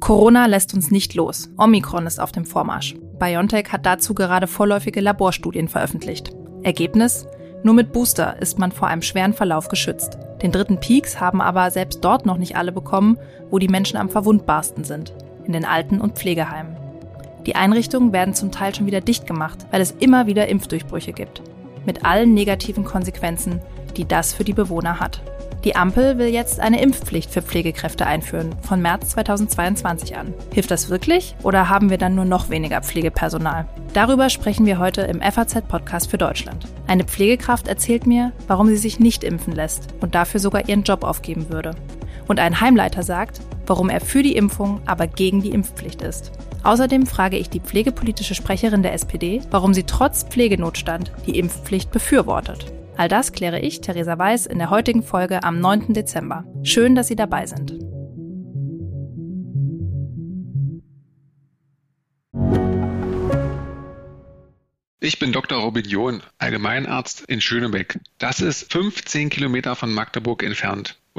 Corona lässt uns nicht los. Omikron ist auf dem Vormarsch. BioNTech hat dazu gerade vorläufige Laborstudien veröffentlicht. Ergebnis? Nur mit Booster ist man vor einem schweren Verlauf geschützt. Den dritten Peaks haben aber selbst dort noch nicht alle bekommen, wo die Menschen am verwundbarsten sind. In den Alten- und Pflegeheimen. Die Einrichtungen werden zum Teil schon wieder dicht gemacht, weil es immer wieder Impfdurchbrüche gibt. Mit allen negativen Konsequenzen, die das für die Bewohner hat. Die Ampel will jetzt eine Impfpflicht für Pflegekräfte einführen, von März 2022 an. Hilft das wirklich oder haben wir dann nur noch weniger Pflegepersonal? Darüber sprechen wir heute im FAZ-Podcast für Deutschland. Eine Pflegekraft erzählt mir, warum sie sich nicht impfen lässt und dafür sogar ihren Job aufgeben würde. Und ein Heimleiter sagt, warum er für die Impfung, aber gegen die Impfpflicht ist. Außerdem frage ich die pflegepolitische Sprecherin der SPD, warum sie trotz Pflegenotstand die Impfpflicht befürwortet. All das kläre ich, Theresa Weiß, in der heutigen Folge am 9. Dezember. Schön, dass Sie dabei sind. Ich bin Dr. Robin John, Allgemeinarzt in Schönebeck. Das ist 15 Kilometer von Magdeburg entfernt.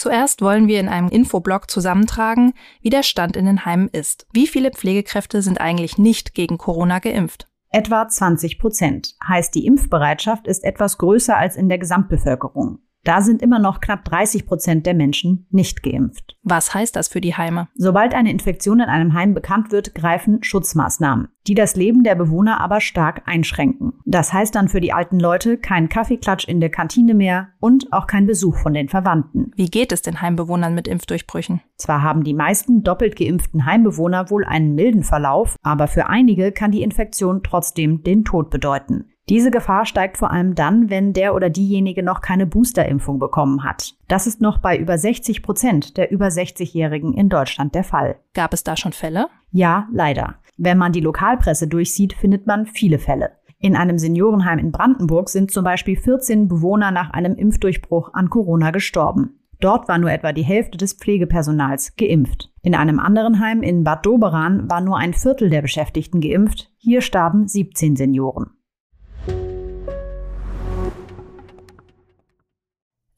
Zuerst wollen wir in einem Infoblog zusammentragen, wie der Stand in den Heimen ist. Wie viele Pflegekräfte sind eigentlich nicht gegen Corona geimpft? Etwa 20 Prozent. Heißt, die Impfbereitschaft ist etwas größer als in der Gesamtbevölkerung. Da sind immer noch knapp 30 Prozent der Menschen nicht geimpft. Was heißt das für die Heime? Sobald eine Infektion in einem Heim bekannt wird, greifen Schutzmaßnahmen, die das Leben der Bewohner aber stark einschränken. Das heißt dann für die alten Leute kein Kaffeeklatsch in der Kantine mehr und auch kein Besuch von den Verwandten. Wie geht es den Heimbewohnern mit Impfdurchbrüchen? Zwar haben die meisten doppelt geimpften Heimbewohner wohl einen milden Verlauf, aber für einige kann die Infektion trotzdem den Tod bedeuten. Diese Gefahr steigt vor allem dann, wenn der oder diejenige noch keine Boosterimpfung bekommen hat. Das ist noch bei über 60 Prozent der über 60-Jährigen in Deutschland der Fall. Gab es da schon Fälle? Ja, leider. Wenn man die Lokalpresse durchsieht, findet man viele Fälle. In einem Seniorenheim in Brandenburg sind zum Beispiel 14 Bewohner nach einem Impfdurchbruch an Corona gestorben. Dort war nur etwa die Hälfte des Pflegepersonals geimpft. In einem anderen Heim in Bad Doberan war nur ein Viertel der Beschäftigten geimpft. Hier starben 17 Senioren.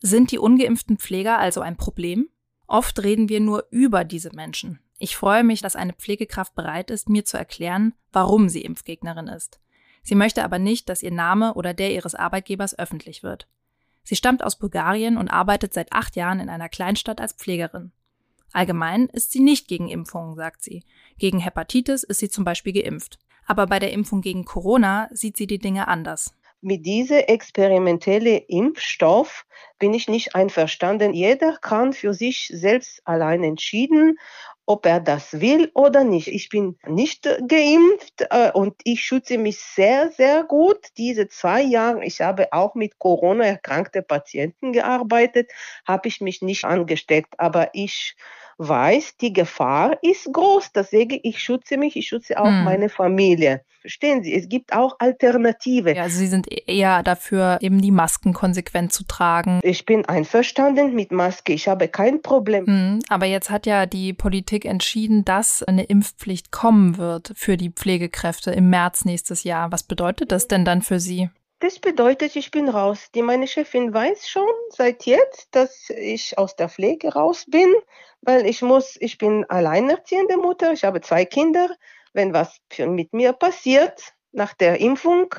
Sind die ungeimpften Pfleger also ein Problem? Oft reden wir nur über diese Menschen. Ich freue mich, dass eine Pflegekraft bereit ist, mir zu erklären, warum sie Impfgegnerin ist. Sie möchte aber nicht, dass ihr Name oder der ihres Arbeitgebers öffentlich wird. Sie stammt aus Bulgarien und arbeitet seit acht Jahren in einer Kleinstadt als Pflegerin. Allgemein ist sie nicht gegen Impfungen, sagt sie. Gegen Hepatitis ist sie zum Beispiel geimpft. Aber bei der Impfung gegen Corona sieht sie die Dinge anders mit diesem experimentellen Impfstoff bin ich nicht einverstanden. Jeder kann für sich selbst allein entschieden, ob er das will oder nicht. Ich bin nicht geimpft äh, und ich schütze mich sehr, sehr gut. Diese zwei Jahre, ich habe auch mit Corona erkrankte Patienten gearbeitet, habe ich mich nicht angesteckt, aber ich weiß, die Gefahr ist groß. Deswegen, ich schütze mich, ich schütze auch hm. meine Familie. Verstehen Sie, es gibt auch Alternative. Ja, also Sie sind eher dafür, eben die Masken konsequent zu tragen. Ich bin einverstanden mit Maske, ich habe kein Problem. Hm, aber jetzt hat ja die Politik entschieden, dass eine Impfpflicht kommen wird für die Pflegekräfte im März nächstes Jahr. Was bedeutet das denn dann für Sie? Das bedeutet, ich bin raus. Die meine Chefin weiß schon seit jetzt, dass ich aus der Pflege raus bin, weil ich muss, ich bin alleinerziehende Mutter, ich habe zwei Kinder. Wenn was mit mir passiert nach der Impfung,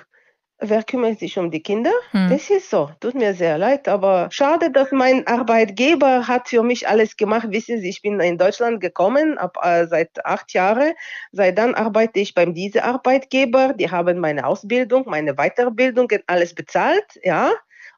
wer kümmert sich um die Kinder? Hm. Das ist so. Tut mir sehr leid, aber schade, dass mein Arbeitgeber hat für mich alles gemacht. Wissen Sie, ich bin in Deutschland gekommen, ab, äh, seit acht Jahren. Seit dann arbeite ich beim diese Arbeitgeber. Die haben meine Ausbildung, meine Weiterbildung, alles bezahlt, ja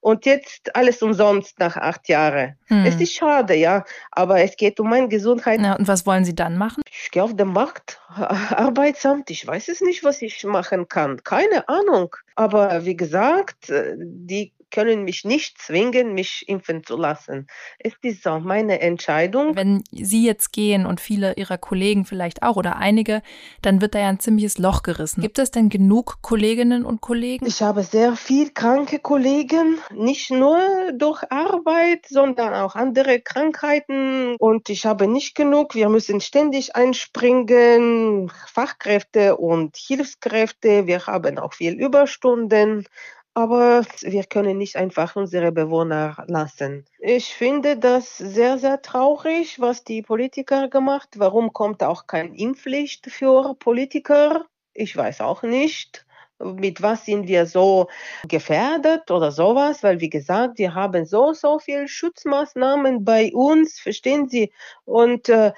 und jetzt alles umsonst nach acht Jahren. Hm. Es ist schade, ja, aber es geht um meine Gesundheit. Ja, und was wollen Sie dann machen? Ich gehe auf den Markt, Arbeitsamt, ich weiß es nicht, was ich machen kann, keine Ahnung. Aber wie gesagt, die können mich nicht zwingen, mich impfen zu lassen. Es ist auch meine Entscheidung. Wenn Sie jetzt gehen und viele Ihrer Kollegen vielleicht auch oder einige, dann wird da ja ein ziemliches Loch gerissen. Gibt es denn genug Kolleginnen und Kollegen? Ich habe sehr viel kranke Kollegen, nicht nur durch Arbeit, sondern auch andere Krankheiten und ich habe nicht genug. Wir müssen ständig einspringen, Fachkräfte und Hilfskräfte. Wir haben auch viel Überstunden aber wir können nicht einfach unsere Bewohner lassen. Ich finde das sehr, sehr traurig, was die Politiker gemacht. Warum kommt auch kein Impfpflicht für Politiker? Ich weiß auch nicht mit was sind wir so gefährdet oder sowas, weil wie gesagt, wir haben so, so viel Schutzmaßnahmen bei uns, verstehen Sie? Und äh,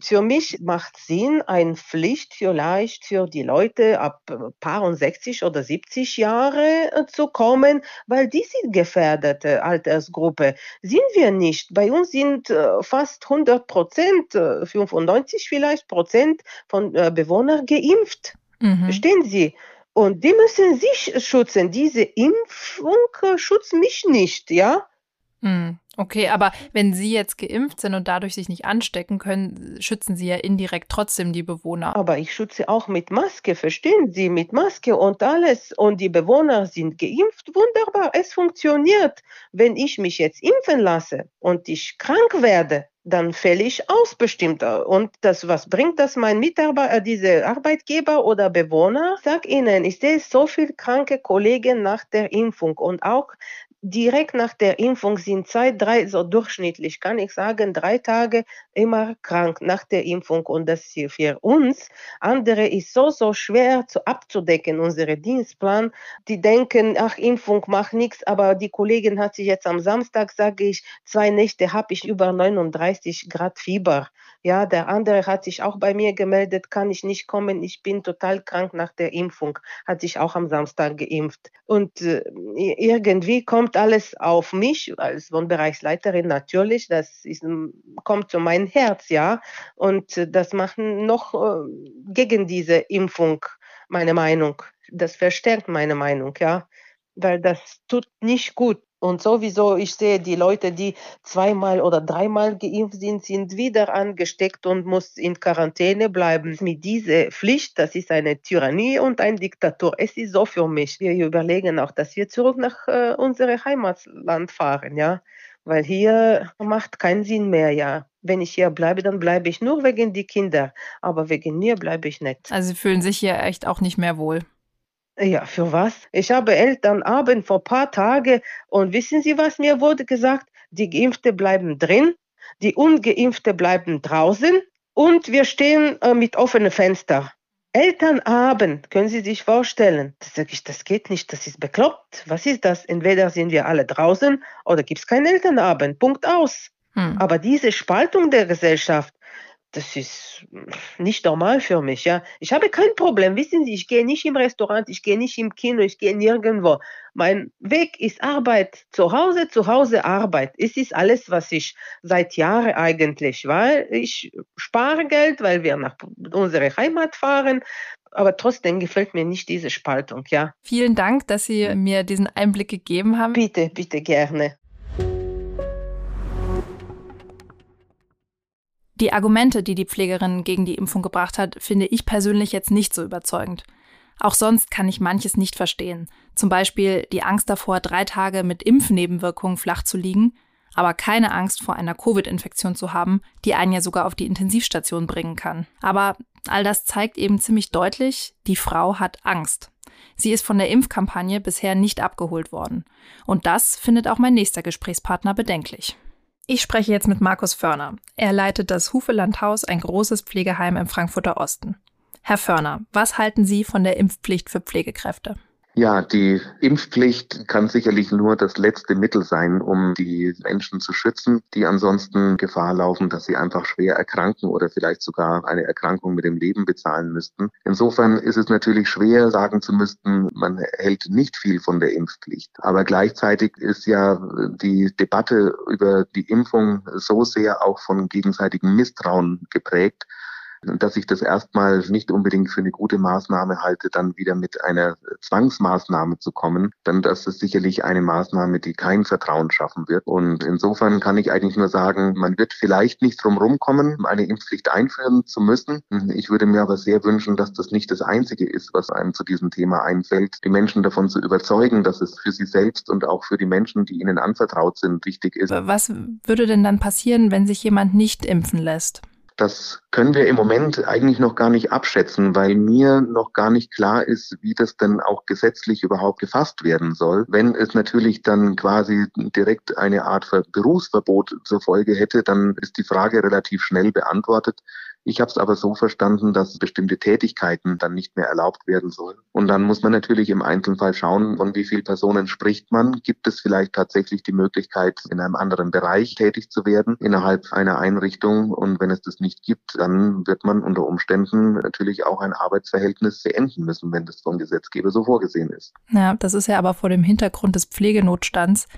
für mich macht Sinn, eine Pflicht vielleicht für die Leute ab paar 60 oder 70 Jahre äh, zu kommen, weil die sind gefährdete Altersgruppe. Sind wir nicht. Bei uns sind äh, fast 100 Prozent, 95 äh, vielleicht Prozent von äh, Bewohnern geimpft. Mhm. Verstehen Sie? Und die müssen sich schützen. Diese Impfung schützt mich nicht, ja? Hm, okay, aber wenn Sie jetzt geimpft sind und dadurch sich nicht anstecken können, schützen Sie ja indirekt trotzdem die Bewohner. Aber ich schütze auch mit Maske, verstehen Sie? Mit Maske und alles. Und die Bewohner sind geimpft. Wunderbar, es funktioniert. Wenn ich mich jetzt impfen lasse und ich krank werde, dann fälle ich aus bestimmt. Und das, was bringt das mein Mitarbeiter, äh, diese Arbeitgeber oder Bewohner? Sag ihnen, ich sehe so viele kranke Kollegen nach der Impfung und auch direkt nach der Impfung sind zwei, drei, so durchschnittlich kann ich sagen, drei Tage immer krank nach der Impfung. Und das hier für uns, andere ist so, so schwer zu abzudecken, unsere Dienstplan. Die denken, ach, Impfung macht nichts, aber die Kollegin hat sich jetzt am Samstag, sage ich, zwei Nächte habe ich über 39 Grad Fieber. Ja, der andere hat sich auch bei mir gemeldet, kann ich nicht kommen, ich bin total krank nach der Impfung, hat sich auch am Samstag geimpft. Und äh, irgendwie kommt alles auf mich als Wohnbereichsleiterin natürlich, das ist, kommt zu meinem Herz, ja. Und äh, das macht noch äh, gegen diese Impfung meine Meinung. Das verstärkt meine Meinung, ja. Weil das tut nicht gut und sowieso, ich sehe die Leute, die zweimal oder dreimal geimpft sind, sind wieder angesteckt und muss in Quarantäne bleiben. Mit dieser Pflicht, das ist eine Tyrannie und eine Diktatur. Es ist so für mich. Wir überlegen auch, dass wir zurück nach äh, unserem Heimatland fahren, ja. Weil hier macht keinen Sinn mehr, ja. Wenn ich hier bleibe, dann bleibe ich nur wegen die Kinder. Aber wegen mir bleibe ich nicht. Also Sie fühlen sich hier echt auch nicht mehr wohl. Ja, für was? Ich habe Elternabend vor ein paar Tagen und wissen Sie, was mir wurde gesagt? Die Geimpfte bleiben drin, die Ungeimpfte bleiben draußen und wir stehen äh, mit offenen Fenstern. Elternabend, können Sie sich vorstellen? Da sage ich, das geht nicht, das ist bekloppt. Was ist das? Entweder sind wir alle draußen oder gibt es keinen Elternabend. Punkt aus. Hm. Aber diese Spaltung der Gesellschaft, das ist nicht normal für mich, ja. Ich habe kein Problem, wissen Sie, ich gehe nicht im Restaurant, ich gehe nicht im Kino, ich gehe nirgendwo. Mein Weg ist Arbeit, zu Hause, zu Hause Arbeit. Es ist alles, was ich seit Jahren eigentlich, weil ich spare Geld, weil wir nach unserer Heimat fahren, aber trotzdem gefällt mir nicht diese Spaltung, ja. Vielen Dank, dass Sie mir diesen Einblick gegeben haben. Bitte, bitte gerne. Die Argumente, die die Pflegerin gegen die Impfung gebracht hat, finde ich persönlich jetzt nicht so überzeugend. Auch sonst kann ich manches nicht verstehen. Zum Beispiel die Angst davor, drei Tage mit Impfnebenwirkungen flach zu liegen, aber keine Angst vor einer Covid-Infektion zu haben, die einen ja sogar auf die Intensivstation bringen kann. Aber all das zeigt eben ziemlich deutlich, die Frau hat Angst. Sie ist von der Impfkampagne bisher nicht abgeholt worden. Und das findet auch mein nächster Gesprächspartner bedenklich. Ich spreche jetzt mit Markus Förner. Er leitet das Hufelandhaus, ein großes Pflegeheim im Frankfurter Osten. Herr Förner, was halten Sie von der Impfpflicht für Pflegekräfte? Ja, die Impfpflicht kann sicherlich nur das letzte Mittel sein, um die Menschen zu schützen, die ansonsten Gefahr laufen, dass sie einfach schwer erkranken oder vielleicht sogar eine Erkrankung mit dem Leben bezahlen müssten. Insofern ist es natürlich schwer, sagen zu müssten, man hält nicht viel von der Impfpflicht. Aber gleichzeitig ist ja die Debatte über die Impfung so sehr auch von gegenseitigem Misstrauen geprägt, dass ich das erstmal nicht unbedingt für eine gute Maßnahme halte, dann wieder mit einer Zwangsmaßnahme zu kommen, dann das ist sicherlich eine Maßnahme, die kein Vertrauen schaffen wird. Und insofern kann ich eigentlich nur sagen, man wird vielleicht nicht drum rumkommen, eine Impfpflicht einführen zu müssen. Ich würde mir aber sehr wünschen, dass das nicht das Einzige ist, was einem zu diesem Thema einfällt, die Menschen davon zu überzeugen, dass es für sie selbst und auch für die Menschen, die ihnen anvertraut sind, wichtig ist. Was würde denn dann passieren, wenn sich jemand nicht impfen lässt? Das können wir im Moment eigentlich noch gar nicht abschätzen, weil mir noch gar nicht klar ist, wie das denn auch gesetzlich überhaupt gefasst werden soll. Wenn es natürlich dann quasi direkt eine Art Berufsverbot zur Folge hätte, dann ist die Frage relativ schnell beantwortet. Ich habe es aber so verstanden, dass bestimmte Tätigkeiten dann nicht mehr erlaubt werden sollen. Und dann muss man natürlich im Einzelfall schauen, von wie vielen Personen spricht man. Gibt es vielleicht tatsächlich die Möglichkeit, in einem anderen Bereich tätig zu werden, innerhalb einer Einrichtung? Und wenn es das nicht gibt, dann wird man unter Umständen natürlich auch ein Arbeitsverhältnis beenden müssen, wenn das vom Gesetzgeber so vorgesehen ist. Ja, das ist ja aber vor dem Hintergrund des Pflegenotstands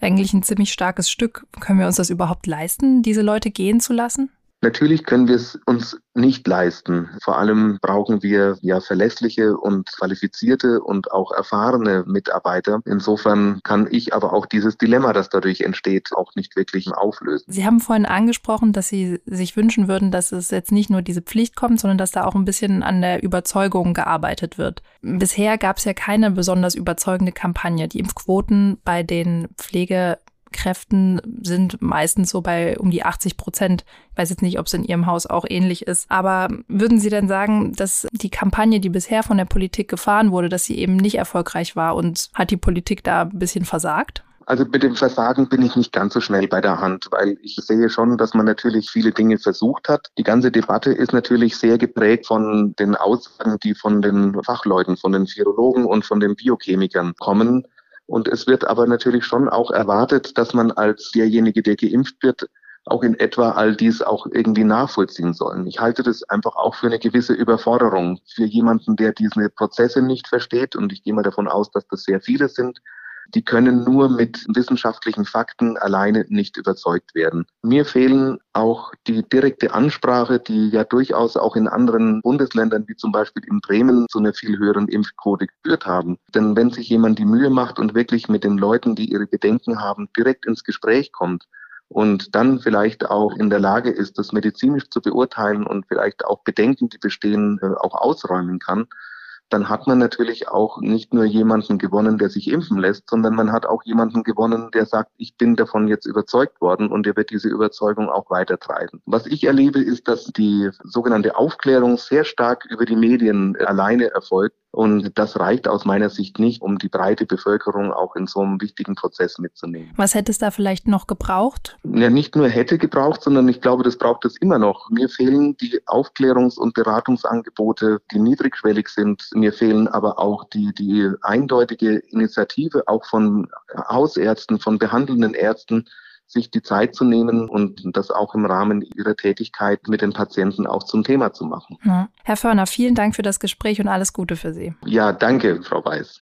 eigentlich ein ziemlich starkes Stück. Können wir uns das überhaupt leisten, diese Leute gehen zu lassen? Natürlich können wir es uns nicht leisten. Vor allem brauchen wir ja verlässliche und qualifizierte und auch erfahrene Mitarbeiter. Insofern kann ich aber auch dieses Dilemma, das dadurch entsteht, auch nicht wirklich auflösen. Sie haben vorhin angesprochen, dass Sie sich wünschen würden, dass es jetzt nicht nur diese Pflicht kommt, sondern dass da auch ein bisschen an der Überzeugung gearbeitet wird. Bisher gab es ja keine besonders überzeugende Kampagne. Die Impfquoten bei den Pflege Kräften sind meistens so bei um die 80 Prozent. Ich weiß jetzt nicht, ob es in Ihrem Haus auch ähnlich ist. Aber würden Sie denn sagen, dass die Kampagne, die bisher von der Politik gefahren wurde, dass sie eben nicht erfolgreich war und hat die Politik da ein bisschen versagt? Also mit dem Versagen bin ich nicht ganz so schnell bei der Hand, weil ich sehe schon, dass man natürlich viele Dinge versucht hat. Die ganze Debatte ist natürlich sehr geprägt von den Aussagen, die von den Fachleuten, von den Virologen und von den Biochemikern kommen. Und es wird aber natürlich schon auch erwartet, dass man als derjenige, der geimpft wird, auch in etwa all dies auch irgendwie nachvollziehen sollen. Ich halte das einfach auch für eine gewisse Überforderung für jemanden, der diese Prozesse nicht versteht. Und ich gehe mal davon aus, dass das sehr viele sind, die können nur mit wissenschaftlichen Fakten alleine nicht überzeugt werden. Mir fehlen auch die direkte Ansprache, die ja durchaus auch in anderen Bundesländern, wie zum Beispiel in Bremen, zu einer viel höheren Impfquote geführt haben. Denn wenn sich jemand die Mühe macht und wirklich mit den Leuten, die ihre Bedenken haben, direkt ins Gespräch kommt, und dann vielleicht auch in der Lage ist, das medizinisch zu beurteilen und vielleicht auch Bedenken, die bestehen, äh, auch ausräumen kann, dann hat man natürlich auch nicht nur jemanden gewonnen, der sich impfen lässt, sondern man hat auch jemanden gewonnen, der sagt, ich bin davon jetzt überzeugt worden und der wird diese Überzeugung auch weitertreiben. Was ich erlebe, ist, dass die sogenannte Aufklärung sehr stark über die Medien alleine erfolgt und das reicht aus meiner Sicht nicht, um die breite Bevölkerung auch in so einem wichtigen Prozess mitzunehmen. Was hätte es da vielleicht noch gebraucht? Ja, nicht nur hätte gebraucht, sondern ich glaube, das braucht es immer noch. Mir fehlen die Aufklärungs- und Beratungsangebote, die niedrigschwellig sind. Mir fehlen aber auch die, die eindeutige Initiative auch von Hausärzten, von behandelnden Ärzten, sich die Zeit zu nehmen und das auch im Rahmen ihrer Tätigkeit mit den Patienten auch zum Thema zu machen. Ja. Herr Förner, vielen Dank für das Gespräch und alles Gute für Sie. Ja, danke, Frau Weiß.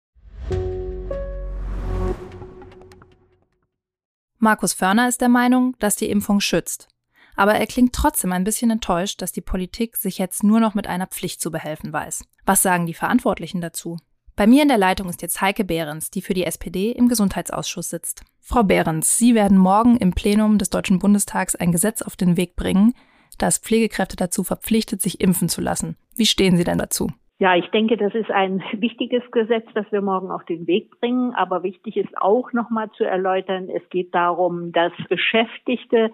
Markus Förner ist der Meinung, dass die Impfung schützt. Aber er klingt trotzdem ein bisschen enttäuscht, dass die Politik sich jetzt nur noch mit einer Pflicht zu behelfen weiß. Was sagen die Verantwortlichen dazu? Bei mir in der Leitung ist jetzt Heike Behrens, die für die SPD im Gesundheitsausschuss sitzt. Frau Behrens, Sie werden morgen im Plenum des Deutschen Bundestags ein Gesetz auf den Weg bringen, das Pflegekräfte dazu verpflichtet, sich impfen zu lassen. Wie stehen Sie denn dazu? Ja, ich denke, das ist ein wichtiges Gesetz, das wir morgen auf den Weg bringen. Aber wichtig ist auch nochmal zu erläutern, es geht darum, dass Beschäftigte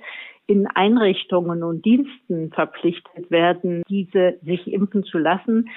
in Einrichtungen und Diensten verpflichtet werden, diese sich impfen zu lassen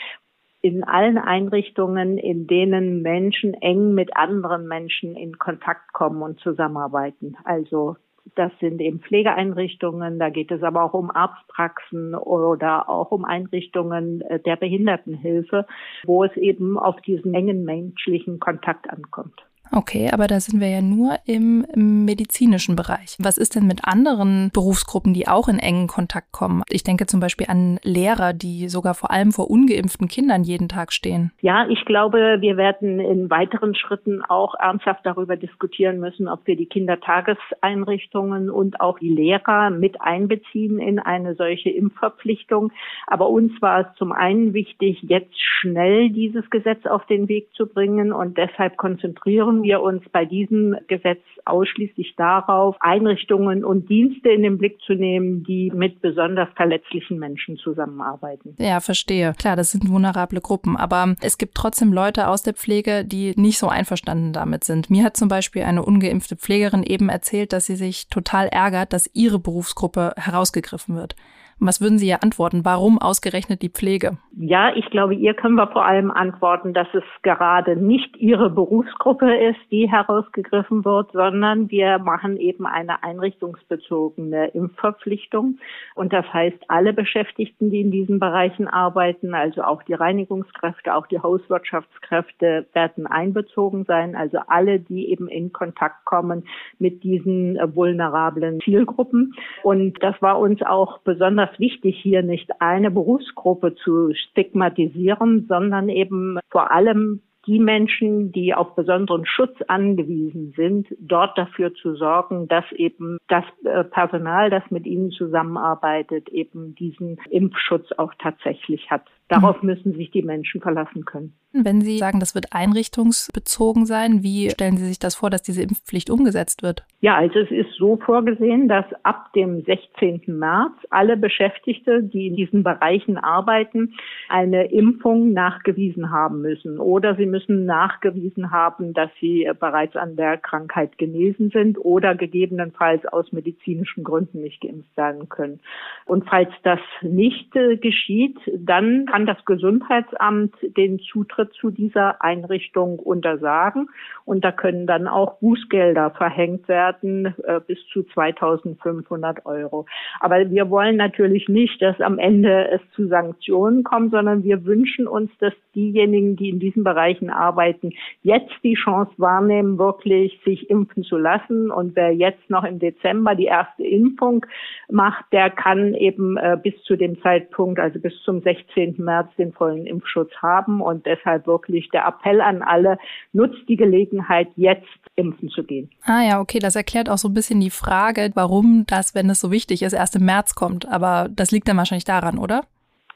in allen Einrichtungen, in denen Menschen eng mit anderen Menschen in Kontakt kommen und zusammenarbeiten. Also das sind eben Pflegeeinrichtungen, da geht es aber auch um Arztpraxen oder auch um Einrichtungen äh, der Behindertenhilfe, wo es eben auf diesen engen menschlichen Kontakt ankommt. Okay, aber da sind wir ja nur im, medizinischen Bereich. Was ist denn mit anderen Berufsgruppen, die auch in engen Kontakt kommen? Ich denke zum Beispiel an Lehrer, die sogar vor allem vor ungeimpften Kindern jeden Tag stehen. Ja, ich glaube, wir werden in weiteren Schritten auch ernsthaft darüber diskutieren müssen, ob wir die Kindertageseinrichtungen und auch die Lehrer mit einbeziehen in eine solche Impfverpflichtung. Aber uns war es zum einen wichtig, jetzt schnell dieses Gesetz auf den Weg zu bringen und deshalb konzentrieren wir uns bei diesem Gesetz ausschließlich darauf, Einrichtungen und Dienste in den Blick zu nehmen, die mit besonders verletzlichen Menschen zusammenarbeiten. Ja, verstehe. Klar, das sind vulnerable Gruppen, aber es gibt trotzdem Leute aus der Pflege, die nicht so einverstanden damit sind. Mir hat zum Beispiel eine ungeimpfte Pflegerin eben erzählt, dass sie sich total ärgert, dass ihre Berufsgruppe herausgegriffen wird. Was würden Sie ihr antworten? Warum ausgerechnet die Pflege? Ja, ich glaube, ihr können wir vor allem antworten, dass es gerade nicht Ihre Berufsgruppe ist, die herausgegriffen wird, sondern wir machen eben eine einrichtungsbezogene Impfverpflichtung. Und das heißt, alle Beschäftigten, die in diesen Bereichen arbeiten, also auch die Reinigungskräfte, auch die Hauswirtschaftskräfte, werden einbezogen sein. Also alle, die eben in Kontakt kommen mit diesen vulnerablen Zielgruppen. Und das war uns auch besonders wichtig, hier nicht eine Berufsgruppe zu stigmatisieren, sondern eben vor allem die Menschen, die auf besonderen Schutz angewiesen sind, dort dafür zu sorgen, dass eben das äh, Personal, das mit ihnen zusammenarbeitet, eben diesen Impfschutz auch tatsächlich hat. Darauf müssen sich die Menschen verlassen können. Wenn Sie sagen, das wird einrichtungsbezogen sein, wie stellen Sie sich das vor, dass diese Impfpflicht umgesetzt wird? Ja, also es ist so vorgesehen, dass ab dem 16. März alle Beschäftigte, die in diesen Bereichen arbeiten, eine Impfung nachgewiesen haben müssen. Oder sie müssen nachgewiesen haben, dass sie bereits an der Krankheit genesen sind oder gegebenenfalls aus medizinischen Gründen nicht geimpft werden können. Und falls das nicht äh, geschieht, dann kann das Gesundheitsamt den Zutritt zu dieser Einrichtung untersagen und da können dann auch Bußgelder verhängt werden äh, bis zu 2500 Euro. Aber wir wollen natürlich nicht, dass am Ende es zu Sanktionen kommt, sondern wir wünschen uns, dass diejenigen, die in diesen Bereichen arbeiten, jetzt die Chance wahrnehmen, wirklich sich impfen zu lassen. Und wer jetzt noch im Dezember die erste Impfung macht, der kann eben äh, bis zu dem Zeitpunkt, also bis zum 16. März den vollen Impfschutz haben. Und deshalb wirklich der Appell an alle, nutzt die Gelegenheit, jetzt impfen zu gehen. Ah ja, okay, das erklärt auch so ein bisschen die Frage, warum das, wenn es so wichtig ist, erst im März kommt. Aber das liegt dann wahrscheinlich daran, oder?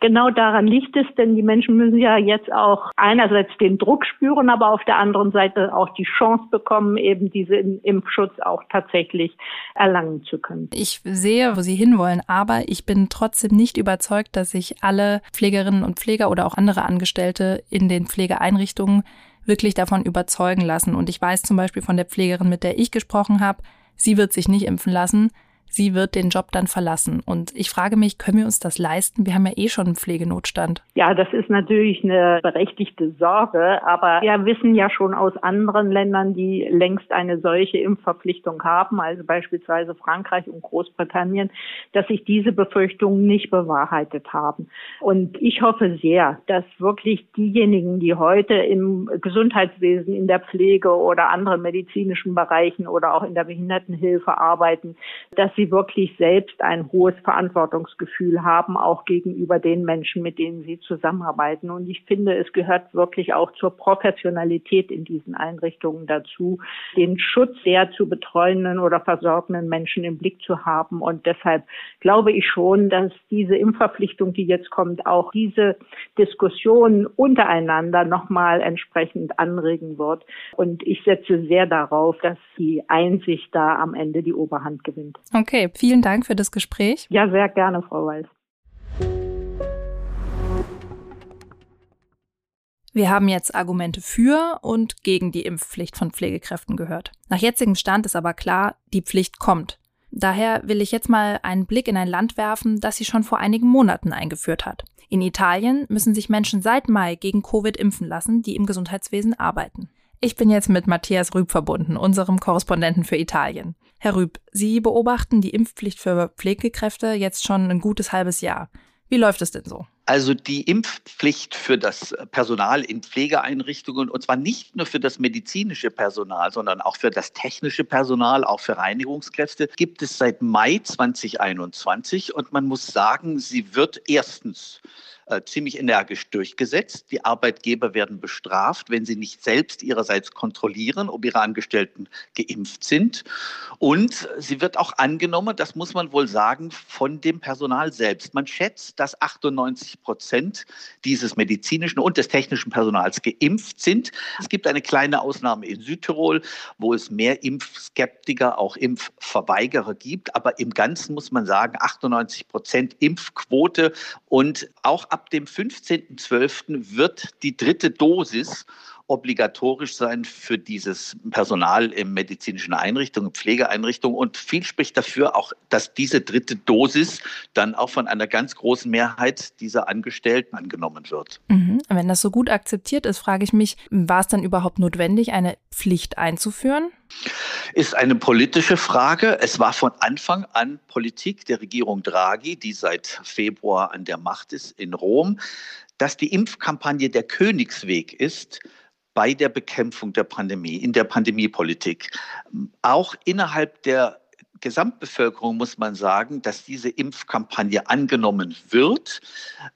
Genau daran liegt es, denn die Menschen müssen ja jetzt auch einerseits den Druck spüren, aber auf der anderen Seite auch die Chance bekommen, eben diesen Impfschutz auch tatsächlich erlangen zu können. Ich sehe, wo Sie hinwollen, aber ich bin trotzdem nicht überzeugt, dass sich alle Pflegerinnen und Pfleger oder auch andere Angestellte in den Pflegeeinrichtungen wirklich davon überzeugen lassen. Und ich weiß zum Beispiel von der Pflegerin, mit der ich gesprochen habe, sie wird sich nicht impfen lassen sie wird den Job dann verlassen. Und ich frage mich, können wir uns das leisten? Wir haben ja eh schon einen Pflegenotstand. Ja, das ist natürlich eine berechtigte Sorge, aber wir wissen ja schon aus anderen Ländern, die längst eine solche Impfverpflichtung haben, also beispielsweise Frankreich und Großbritannien, dass sich diese Befürchtungen nicht bewahrheitet haben. Und ich hoffe sehr, dass wirklich diejenigen, die heute im Gesundheitswesen, in der Pflege oder anderen medizinischen Bereichen oder auch in der Behindertenhilfe arbeiten, dass sie wirklich selbst ein hohes Verantwortungsgefühl haben, auch gegenüber den Menschen, mit denen sie zusammenarbeiten. Und ich finde, es gehört wirklich auch zur Professionalität in diesen Einrichtungen dazu, den Schutz der zu betreuenden oder versorgenden Menschen im Blick zu haben. Und deshalb glaube ich schon, dass diese Impfverpflichtung, die jetzt kommt, auch diese Diskussion untereinander nochmal entsprechend anregen wird. Und ich setze sehr darauf, dass die Einsicht da am Ende die Oberhand gewinnt. Okay. Okay, vielen Dank für das Gespräch. Ja, sehr gerne, Frau Weiß. Wir haben jetzt Argumente für und gegen die Impfpflicht von Pflegekräften gehört. Nach jetzigem Stand ist aber klar, die Pflicht kommt. Daher will ich jetzt mal einen Blick in ein Land werfen, das sie schon vor einigen Monaten eingeführt hat. In Italien müssen sich Menschen seit Mai gegen Covid impfen lassen, die im Gesundheitswesen arbeiten. Ich bin jetzt mit Matthias Rüb verbunden, unserem Korrespondenten für Italien. Herr Rüb, Sie beobachten die Impfpflicht für Pflegekräfte jetzt schon ein gutes halbes Jahr. Wie läuft es denn so? Also die Impfpflicht für das Personal in Pflegeeinrichtungen, und zwar nicht nur für das medizinische Personal, sondern auch für das technische Personal, auch für Reinigungskräfte, gibt es seit Mai 2021. Und man muss sagen, sie wird erstens äh, ziemlich energisch durchgesetzt. Die Arbeitgeber werden bestraft, wenn sie nicht selbst ihrerseits kontrollieren, ob ihre Angestellten geimpft sind. Und sie wird auch angenommen, das muss man wohl sagen, von dem Personal selbst. Man schätzt, dass 98 Prozent dieses medizinischen und des technischen Personals geimpft sind. Es gibt eine kleine Ausnahme in Südtirol, wo es mehr Impfskeptiker, auch Impfverweigerer gibt. Aber im Ganzen muss man sagen, 98 Prozent Impfquote und auch ab dem 15.12. wird die dritte Dosis obligatorisch sein für dieses Personal in medizinischen Einrichtungen, Pflegeeinrichtungen. Und viel spricht dafür auch, dass diese dritte Dosis dann auch von einer ganz großen Mehrheit dieser Angestellten angenommen wird. Mhm. Wenn das so gut akzeptiert ist, frage ich mich, war es dann überhaupt notwendig, eine Pflicht einzuführen? Ist eine politische Frage. Es war von Anfang an Politik der Regierung Draghi, die seit Februar an der Macht ist in Rom, dass die Impfkampagne der Königsweg ist, bei der Bekämpfung der Pandemie, in der Pandemiepolitik. Auch innerhalb der Gesamtbevölkerung muss man sagen, dass diese Impfkampagne angenommen wird.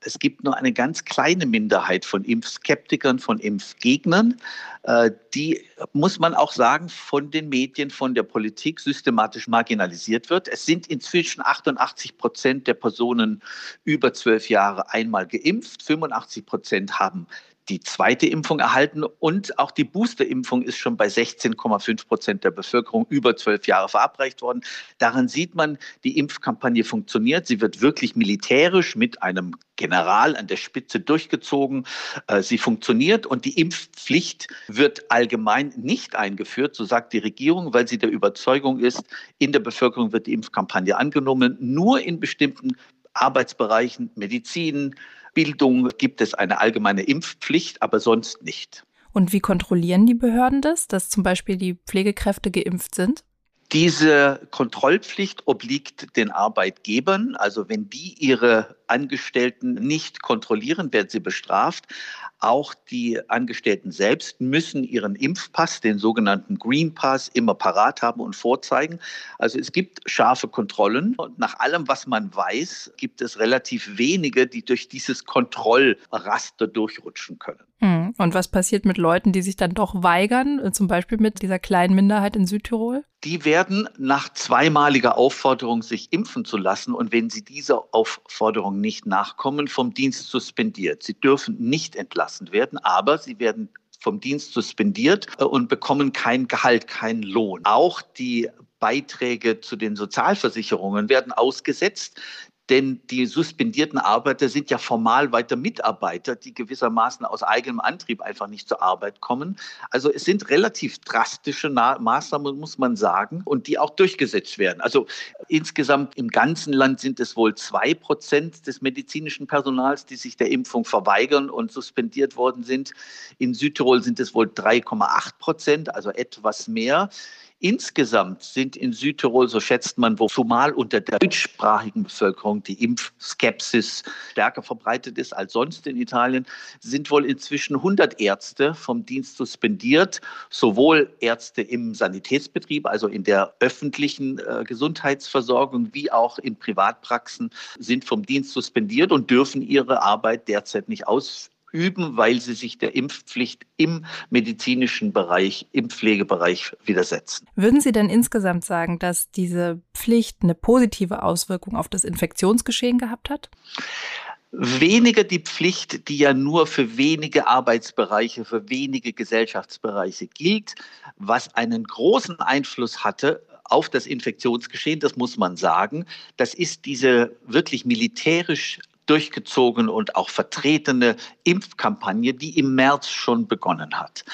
Es gibt nur eine ganz kleine Minderheit von Impfskeptikern, von Impfgegnern. Äh, die, muss man auch sagen, von den Medien, von der Politik systematisch marginalisiert wird. Es sind inzwischen 88 Prozent der Personen über zwölf Jahre einmal geimpft. 85 Prozent haben die zweite Impfung erhalten und auch die Boosterimpfung ist schon bei 16,5 Prozent der Bevölkerung über zwölf Jahre verabreicht worden. Daran sieht man, die Impfkampagne funktioniert. Sie wird wirklich militärisch mit einem General an der Spitze durchgezogen. Äh, sie funktioniert und die Impfpflicht wird allgemein nicht eingeführt, so sagt die Regierung, weil sie der Überzeugung ist, in der Bevölkerung wird die Impfkampagne angenommen. Nur in bestimmten Arbeitsbereichen, Medizin, Bildung gibt es eine allgemeine Impfpflicht, aber sonst nicht. Und wie kontrollieren die Behörden das, dass zum Beispiel die Pflegekräfte geimpft sind? Diese Kontrollpflicht obliegt den Arbeitgebern. Also wenn die ihre Angestellten nicht kontrollieren, werden sie bestraft. Auch die Angestellten selbst müssen ihren Impfpass, den sogenannten Green Pass, immer parat haben und vorzeigen. Also es gibt scharfe Kontrollen. Und nach allem, was man weiß, gibt es relativ wenige, die durch dieses Kontrollraster durchrutschen können. Hm. Und was passiert mit Leuten, die sich dann doch weigern, zum Beispiel mit dieser kleinen Minderheit in Südtirol? Die werden nach zweimaliger Aufforderung, sich impfen zu lassen und wenn sie dieser Aufforderung nicht nachkommen, vom Dienst suspendiert. Sie dürfen nicht entlassen werden, aber sie werden vom Dienst suspendiert äh, und bekommen kein Gehalt, keinen Lohn. Auch die Beiträge zu den Sozialversicherungen werden ausgesetzt denn die suspendierten Arbeiter sind ja formal weiter Mitarbeiter, die gewissermaßen aus eigenem Antrieb einfach nicht zur Arbeit kommen. Also es sind relativ drastische Maßnahmen, muss man sagen, und die auch durchgesetzt werden. Also insgesamt im ganzen Land sind es wohl zwei Prozent des medizinischen Personals, die sich der Impfung verweigern und suspendiert worden sind. In Südtirol sind es wohl 3,8 Prozent, also etwas mehr. Insgesamt sind in Südtirol, so schätzt man, wo zumal unter der deutschsprachigen Bevölkerung die Impfskepsis stärker verbreitet ist als sonst in Italien, sind wohl inzwischen 100 Ärzte vom Dienst suspendiert, sowohl Ärzte im Sanitätsbetrieb, also in der öffentlichen äh, Gesundheitsversorgung, wie auch in Privatpraxen sind vom Dienst suspendiert und dürfen ihre Arbeit derzeit nicht ausführen üben, weil sie sich der Impfpflicht im medizinischen Bereich, im Pflegebereich widersetzen. Würden Sie denn insgesamt sagen, dass diese Pflicht eine positive Auswirkung auf das Infektionsgeschehen gehabt hat? Weniger die Pflicht, die ja nur für wenige Arbeitsbereiche, für wenige Gesellschaftsbereiche gilt, was einen großen Einfluss hatte auf das Infektionsgeschehen, das muss man sagen. Das ist diese wirklich militärisch durchgezogene und auch vertretene Impfkampagne, die im März schon begonnen hat.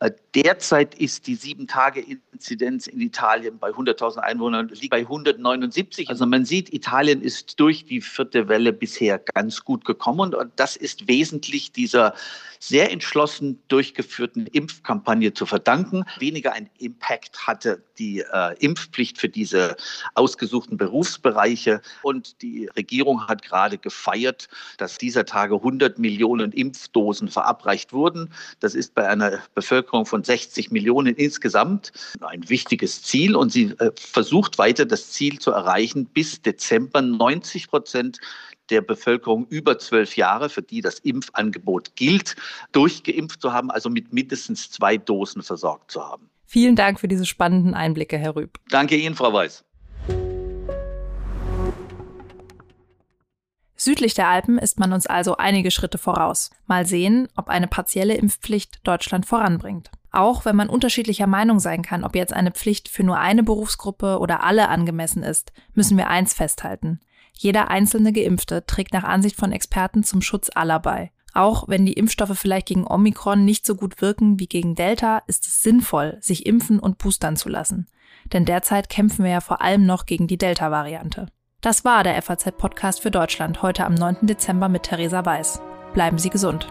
Äh, derzeit ist die Sieben-Tage-Inzidenz in Italien bei 100.000 Einwohnern liegt bei 179. Also man sieht, Italien ist durch die vierte Welle bisher ganz gut gekommen und das ist wesentlich dieser sehr entschlossen durchgeführten Impfkampagne zu verdanken. Weniger ein Impact hatte die äh, Impfpflicht für diese ausgesuchten Berufsbereiche und die Regierung hat gerade gefeiert, gefeiert, dass dieser Tage 100 Millionen Impfdosen verabreicht wurden. Das ist bei einer Bevölkerung von 60 Millionen insgesamt ein wichtiges Ziel und sie äh, versucht weiter das Ziel zu erreichen, bis Dezember 90 Prozent der Bevölkerung über zwölf Jahre, für die das Impfangebot gilt, durchgeimpft zu haben, also mit mindestens zwei Dosen versorgt zu haben. Vielen Dank für diese spannenden Einblicke, Herr Rüb. Danke Ihnen, Frau Weiß. Südlich der Alpen ist man uns also einige Schritte voraus. Mal sehen, ob eine partielle Impfpflicht Deutschland voranbringt. Auch wenn man unterschiedlicher Meinung sein kann, ob jetzt eine Pflicht für nur eine Berufsgruppe oder alle angemessen ist, müssen wir eins festhalten. Jeder einzelne Geimpfte trägt nach Ansicht von Experten zum Schutz aller bei. Auch wenn die Impfstoffe vielleicht gegen Omikron nicht so gut wirken wie gegen Delta, ist es sinnvoll, sich impfen und boostern zu lassen. Denn derzeit kämpfen wir ja vor allem noch gegen die Delta-Variante. Das war der FAZ-Podcast für Deutschland heute am 9. Dezember mit Theresa Weiß. Bleiben Sie gesund.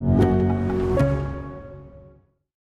you.